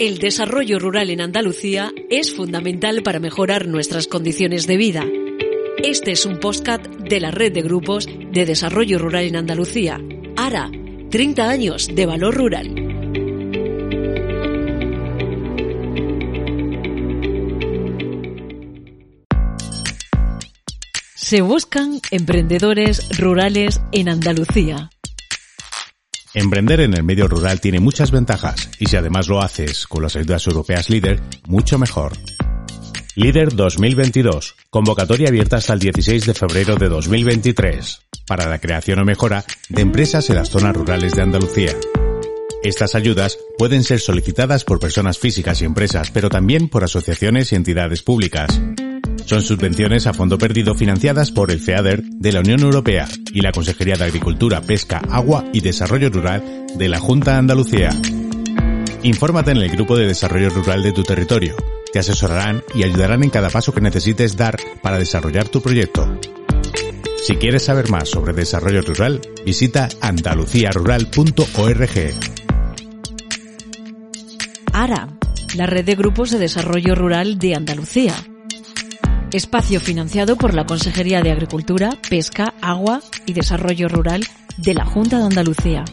El desarrollo rural en Andalucía es fundamental para mejorar nuestras condiciones de vida. Este es un postcat de la red de grupos de desarrollo rural en Andalucía. ARA, 30 años de valor rural. Se buscan emprendedores rurales en Andalucía. Emprender en el medio rural tiene muchas ventajas y si además lo haces con las ayudas europeas LEADER, mucho mejor. LEADER 2022. Convocatoria abierta hasta el 16 de febrero de 2023 para la creación o mejora de empresas en las zonas rurales de Andalucía. Estas ayudas pueden ser solicitadas por personas físicas y empresas, pero también por asociaciones y entidades públicas. Son subvenciones a fondo perdido financiadas por el FEADER de la Unión Europea y la Consejería de Agricultura, Pesca, Agua y Desarrollo Rural de la Junta de Andalucía. Infórmate en el grupo de desarrollo rural de tu territorio. Te asesorarán y ayudarán en cada paso que necesites dar para desarrollar tu proyecto. Si quieres saber más sobre desarrollo rural, visita andaluciarural.org. ARA, la red de grupos de desarrollo rural de Andalucía. Espacio financiado por la Consejería de Agricultura, Pesca, Agua y Desarrollo Rural de la Junta de Andalucía.